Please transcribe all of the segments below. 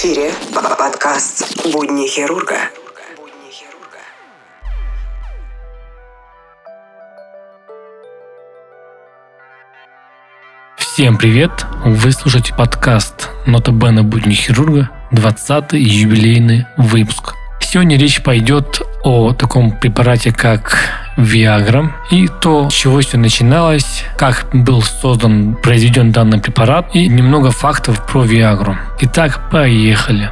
Эфире подкаст «Будни хирурга». Всем привет! Вы слушаете подкаст «Нота Бена Будни хирурга», 20-й юбилейный выпуск. Сегодня речь пойдет о таком препарате, как Viagra и то, с чего все начиналось, как был создан, произведен данный препарат и немного фактов про Viagra. Итак, поехали.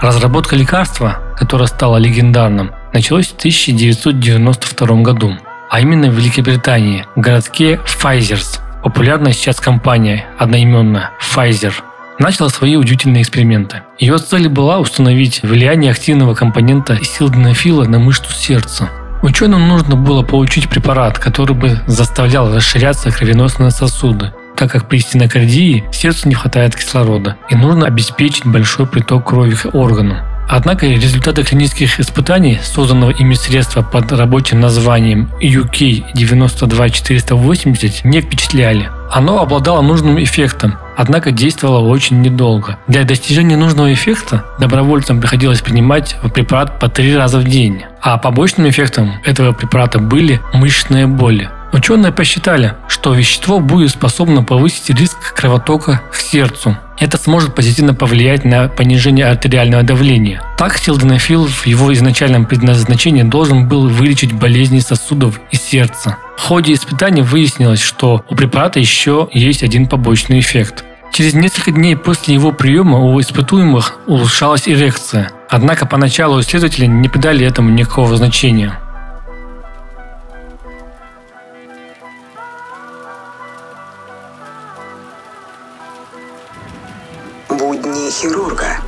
Разработка лекарства, которое стало легендарным, началась в 1992 году, а именно в Великобритании, в городке Pfizer's. Популярная сейчас компания одноименная Pfizer – начала свои удивительные эксперименты. Ее цель была установить влияние активного компонента силденофила на мышцу сердца. Ученым нужно было получить препарат, который бы заставлял расширяться кровеносные сосуды, так как при стенокардии сердцу не хватает кислорода, и нужно обеспечить большой приток крови к органам. Однако результаты клинических испытаний, созданного ими средства под рабочим названием UK92480, не впечатляли. Оно обладало нужным эффектом, однако действовало очень недолго. Для достижения нужного эффекта добровольцам приходилось принимать препарат по три раза в день, а побочным эффектом этого препарата были мышечные боли. Ученые посчитали, что вещество будет способно повысить риск кровотока к сердцу. Это сможет позитивно повлиять на понижение артериального давления. Так, силденофил в его изначальном предназначении должен был вылечить болезни сосудов и сердца. В ходе испытаний выяснилось, что у препарата еще есть один побочный эффект. Через несколько дней после его приема у испытуемых улучшалась эрекция. Однако поначалу исследователи не придали этому никакого значения. Будни хирурга.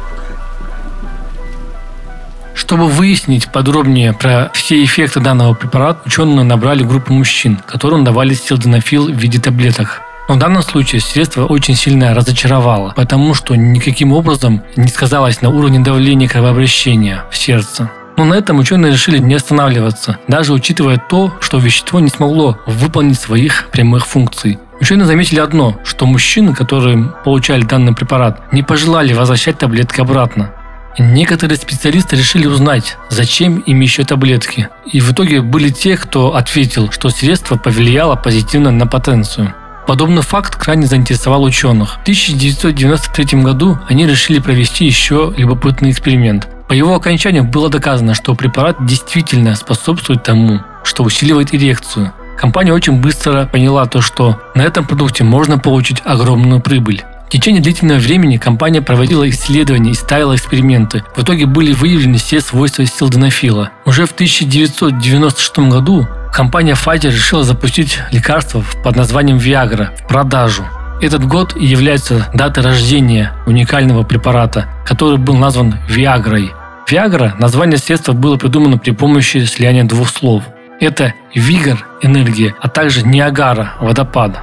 Чтобы выяснить подробнее про все эффекты данного препарата, ученые набрали группу мужчин, которым давали силденофил в виде таблеток. Но в данном случае средство очень сильно разочаровало, потому что никаким образом не сказалось на уровне давления кровообращения в сердце. Но на этом ученые решили не останавливаться, даже учитывая то, что вещество не смогло выполнить своих прямых функций. Ученые заметили одно, что мужчины, которые получали данный препарат, не пожелали возвращать таблетки обратно. Некоторые специалисты решили узнать, зачем им еще таблетки. И в итоге были те, кто ответил, что средство повлияло позитивно на потенцию. Подобный факт крайне заинтересовал ученых. В 1993 году они решили провести еще любопытный эксперимент. По его окончанию было доказано, что препарат действительно способствует тому, что усиливает эрекцию, Компания очень быстро поняла то, что на этом продукте можно получить огромную прибыль. В течение длительного времени компания проводила исследования и ставила эксперименты. В итоге были выявлены все свойства силденофила. Уже в 1996 году компания Pfizer решила запустить лекарство под названием Viagra в продажу. Этот год является датой рождения уникального препарата, который был назван Viagra. Viagra – название средства было придумано при помощи слияния двух слов – это Вигор – энергия, а также Ниагара – водопад.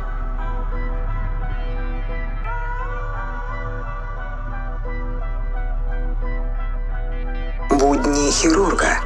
Будни хирурга.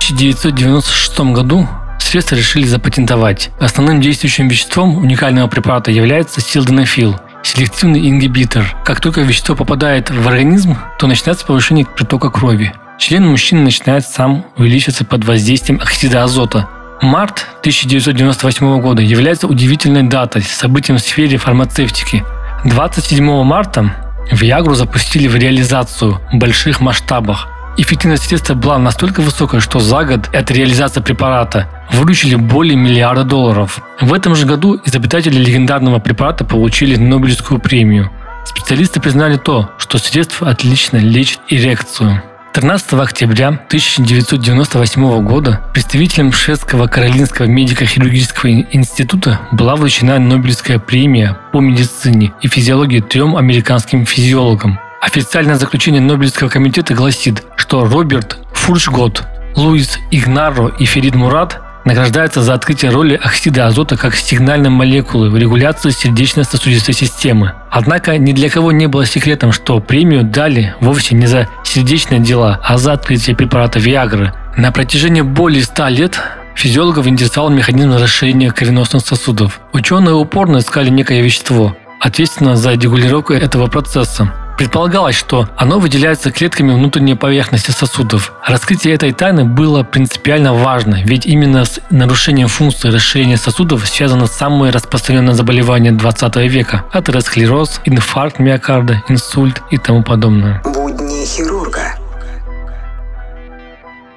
В 1996 году средство решили запатентовать. Основным действующим веществом уникального препарата является силденофил, селективный ингибитор. Как только вещество попадает в организм, то начинается повышение притока крови. Член мужчины начинает сам увеличиваться под воздействием оксида азота. Март 1998 года является удивительной датой, событием в сфере фармацевтики. 27 марта Viagra запустили в реализацию в больших масштабах. Эффективность средства была настолько высокой, что за год от реализации препарата выручили более миллиарда долларов. В этом же году изобретатели легендарного препарата получили Нобелевскую премию. Специалисты признали то, что средство отлично лечит эрекцию. 13 октября 1998 года представителям шведского Каролинского медико-хирургического института была вручена Нобелевская премия по медицине и физиологии трем американским физиологам. Официальное заключение Нобелевского комитета гласит, что Роберт Фуршгот, Луис Игнаро и Ферид Мурат награждаются за открытие роли оксида азота как сигнальной молекулы в регуляции сердечно-сосудистой системы. Однако ни для кого не было секретом, что премию дали вовсе не за сердечные дела, а за открытие препарата Viagra. На протяжении более 100 лет Физиологов интересовал механизм расширения кровеносных сосудов. Ученые упорно искали некое вещество, ответственное за регулировку этого процесса. Предполагалось, что оно выделяется клетками внутренней поверхности сосудов. Раскрытие этой тайны было принципиально важно, ведь именно с нарушением функции расширения сосудов связано самое распространенное заболевание 20 века – атеросклероз, инфаркт миокарда, инсульт и тому подобное. Будни хирурга.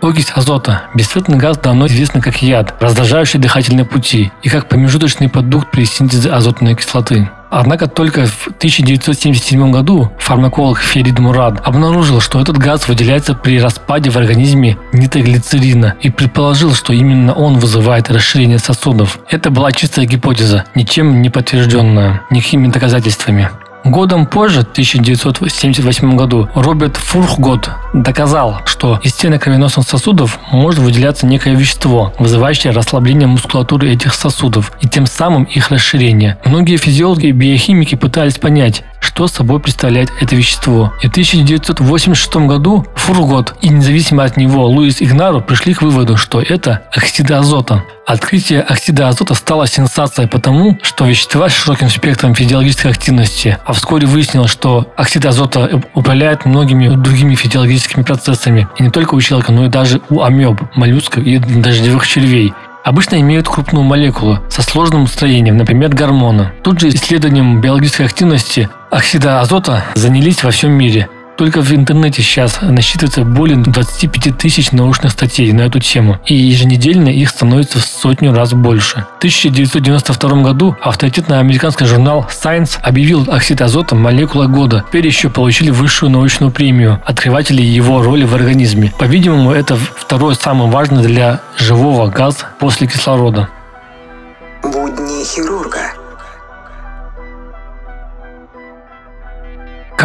Окись азота – бесцветный газ давно известный как яд, раздражающий дыхательные пути и как промежуточный продукт при синтезе азотной кислоты. Однако только в 1977 году фармаколог Ферид Мурад обнаружил, что этот газ выделяется при распаде в организме нитроглицерина и предположил, что именно он вызывает расширение сосудов. Это была чистая гипотеза, ничем не подтвержденная, никакими доказательствами. Годом позже, в 1978 году, Роберт Фурхгот доказал, что из стенок кровеносных сосудов может выделяться некое вещество, вызывающее расслабление мускулатуры этих сосудов и тем самым их расширение. Многие физиологи и биохимики пытались понять, что собой представляет это вещество. И в 1986 году Фургот и независимо от него Луис Игнару пришли к выводу, что это оксиды азота. Открытие оксида азота стало сенсацией потому, что вещества с широким спектром физиологической активности, а вскоре выяснилось, что оксид азота управляет многими другими физиологическими процессами, и не только у человека, но и даже у амеб, моллюсков и дождевых червей обычно имеют крупную молекулу со сложным строением, например, гормона. Тут же исследованием биологической активности оксида азота занялись во всем мире – только в интернете сейчас насчитывается более 25 тысяч научных статей на эту тему, и еженедельно их становится в сотню раз больше. В 1992 году авторитетный американский журнал Science объявил оксид азота молекула года. Теперь еще получили высшую научную премию открыватели его роли в организме. По-видимому, это второй самый важный для живого газ после кислорода. Будни хирурга.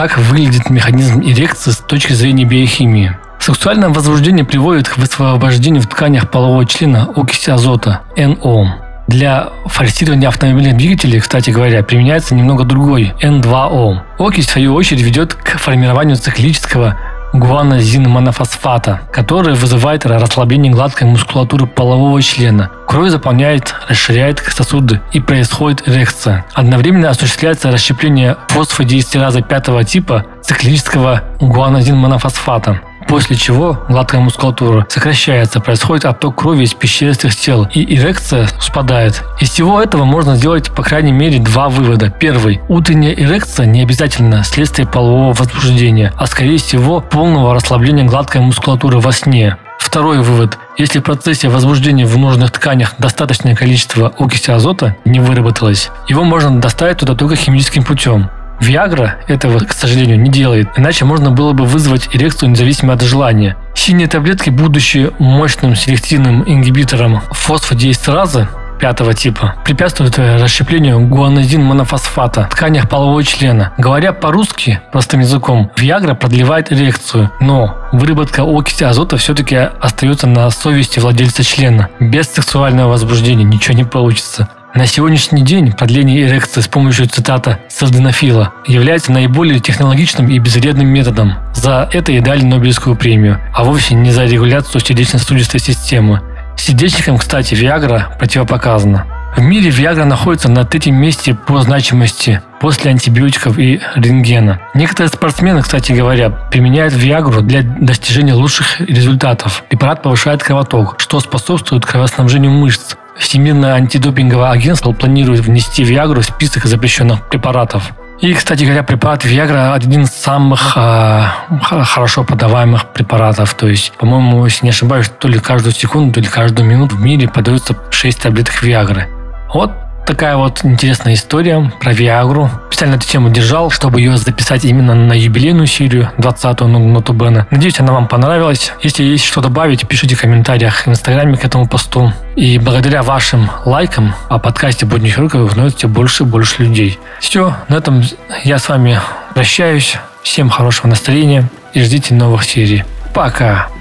Как выглядит механизм эрекции с точки зрения биохимии? Сексуальное возбуждение приводит к высвобождению в тканях полового члена окиси азота – НО. Для форсирования автомобильных двигателей, кстати говоря, применяется немного другой – N2O. Окись, в свою очередь, ведет к формированию циклического гуанозин-монофосфата, который вызывает расслабление гладкой мускулатуры полового члена. Кровь заполняет, расширяет сосуды и происходит эрекция. Одновременно осуществляется расщепление фосфодиэстераза пятого типа циклического гуанозин-монофосфата после чего гладкая мускулатура сокращается, происходит отток крови из пещеристых тел, и эрекция спадает. Из всего этого можно сделать по крайней мере два вывода. Первый. Утренняя эрекция не обязательно следствие полового возбуждения, а скорее всего полного расслабления гладкой мускулатуры во сне. Второй вывод. Если в процессе возбуждения в нужных тканях достаточное количество окиси азота не выработалось, его можно доставить туда только химическим путем. Виагра этого, к сожалению, не делает, иначе можно было бы вызвать эрекцию независимо от желания. Синие таблетки, будучи мощным селективным ингибитором фосфодиэстеразы, пятого типа, препятствуют расщеплению гуанозин-монофосфата в тканях полового члена. Говоря по-русски, простым языком, Виагра продлевает эрекцию, но выработка окиси азота все-таки остается на совести владельца члена. Без сексуального возбуждения ничего не получится. На сегодняшний день продление эрекции с помощью цитата Сальденофила является наиболее технологичным и безвредным методом. За это и дали Нобелевскую премию, а вовсе не за регуляцию сердечно-сосудистой системы. Сердечникам, кстати, Виагра противопоказана. В мире Виагра находится на третьем месте по значимости после антибиотиков и рентгена. Некоторые спортсмены, кстати говоря, применяют Виагру для достижения лучших результатов. Препарат повышает кровоток, что способствует кровоснабжению мышц, Всемирное антидопинговое агентство планирует внести Виагру в список запрещенных препаратов. И, кстати говоря, препарат Виагра один из самых э, хорошо подаваемых препаратов. То есть, по-моему, если не ошибаюсь, то ли каждую секунду, то ли каждую минуту в мире подается 6 таблеток Виагры. Вот такая вот интересная история про Виагру. Специально эту тему держал, чтобы ее записать именно на юбилейную серию 20-ю Нотубена. Надеюсь, она вам понравилась. Если есть что добавить, пишите в комментариях в инстаграме к этому посту. И благодаря вашим лайкам о подкасте «Будни хирурга» вы узнаете больше и больше людей. Все, на этом я с вами прощаюсь. Всем хорошего настроения и ждите новых серий. Пока!